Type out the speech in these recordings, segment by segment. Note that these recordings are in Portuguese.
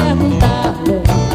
perguntar.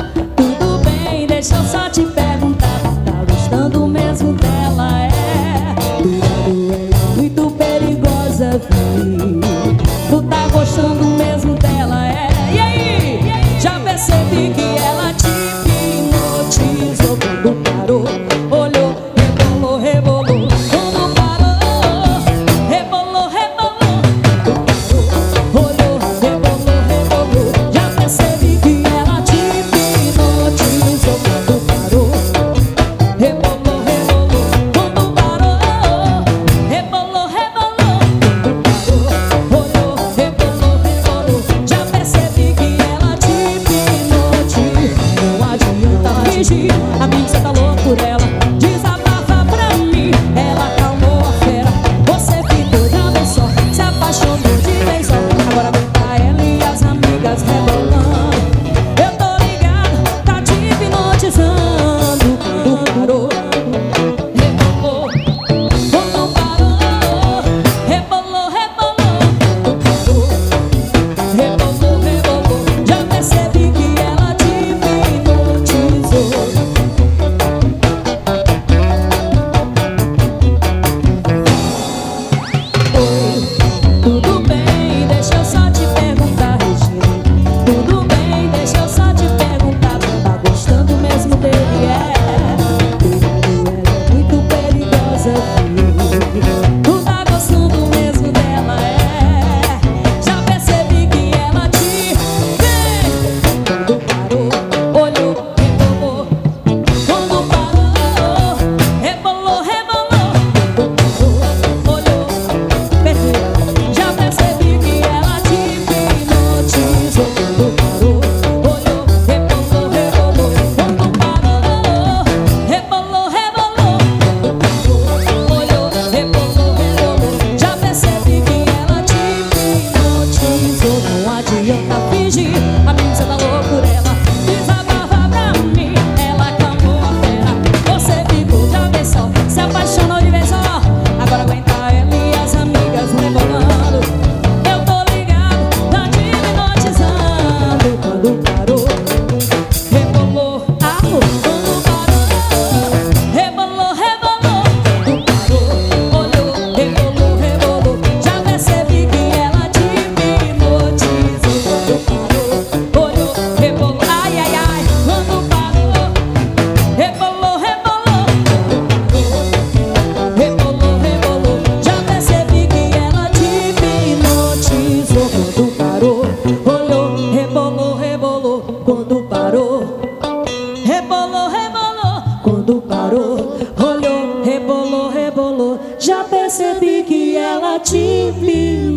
percebi que ela te hipnotizou.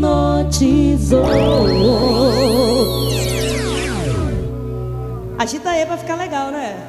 Agita aí pra ficar legal, né?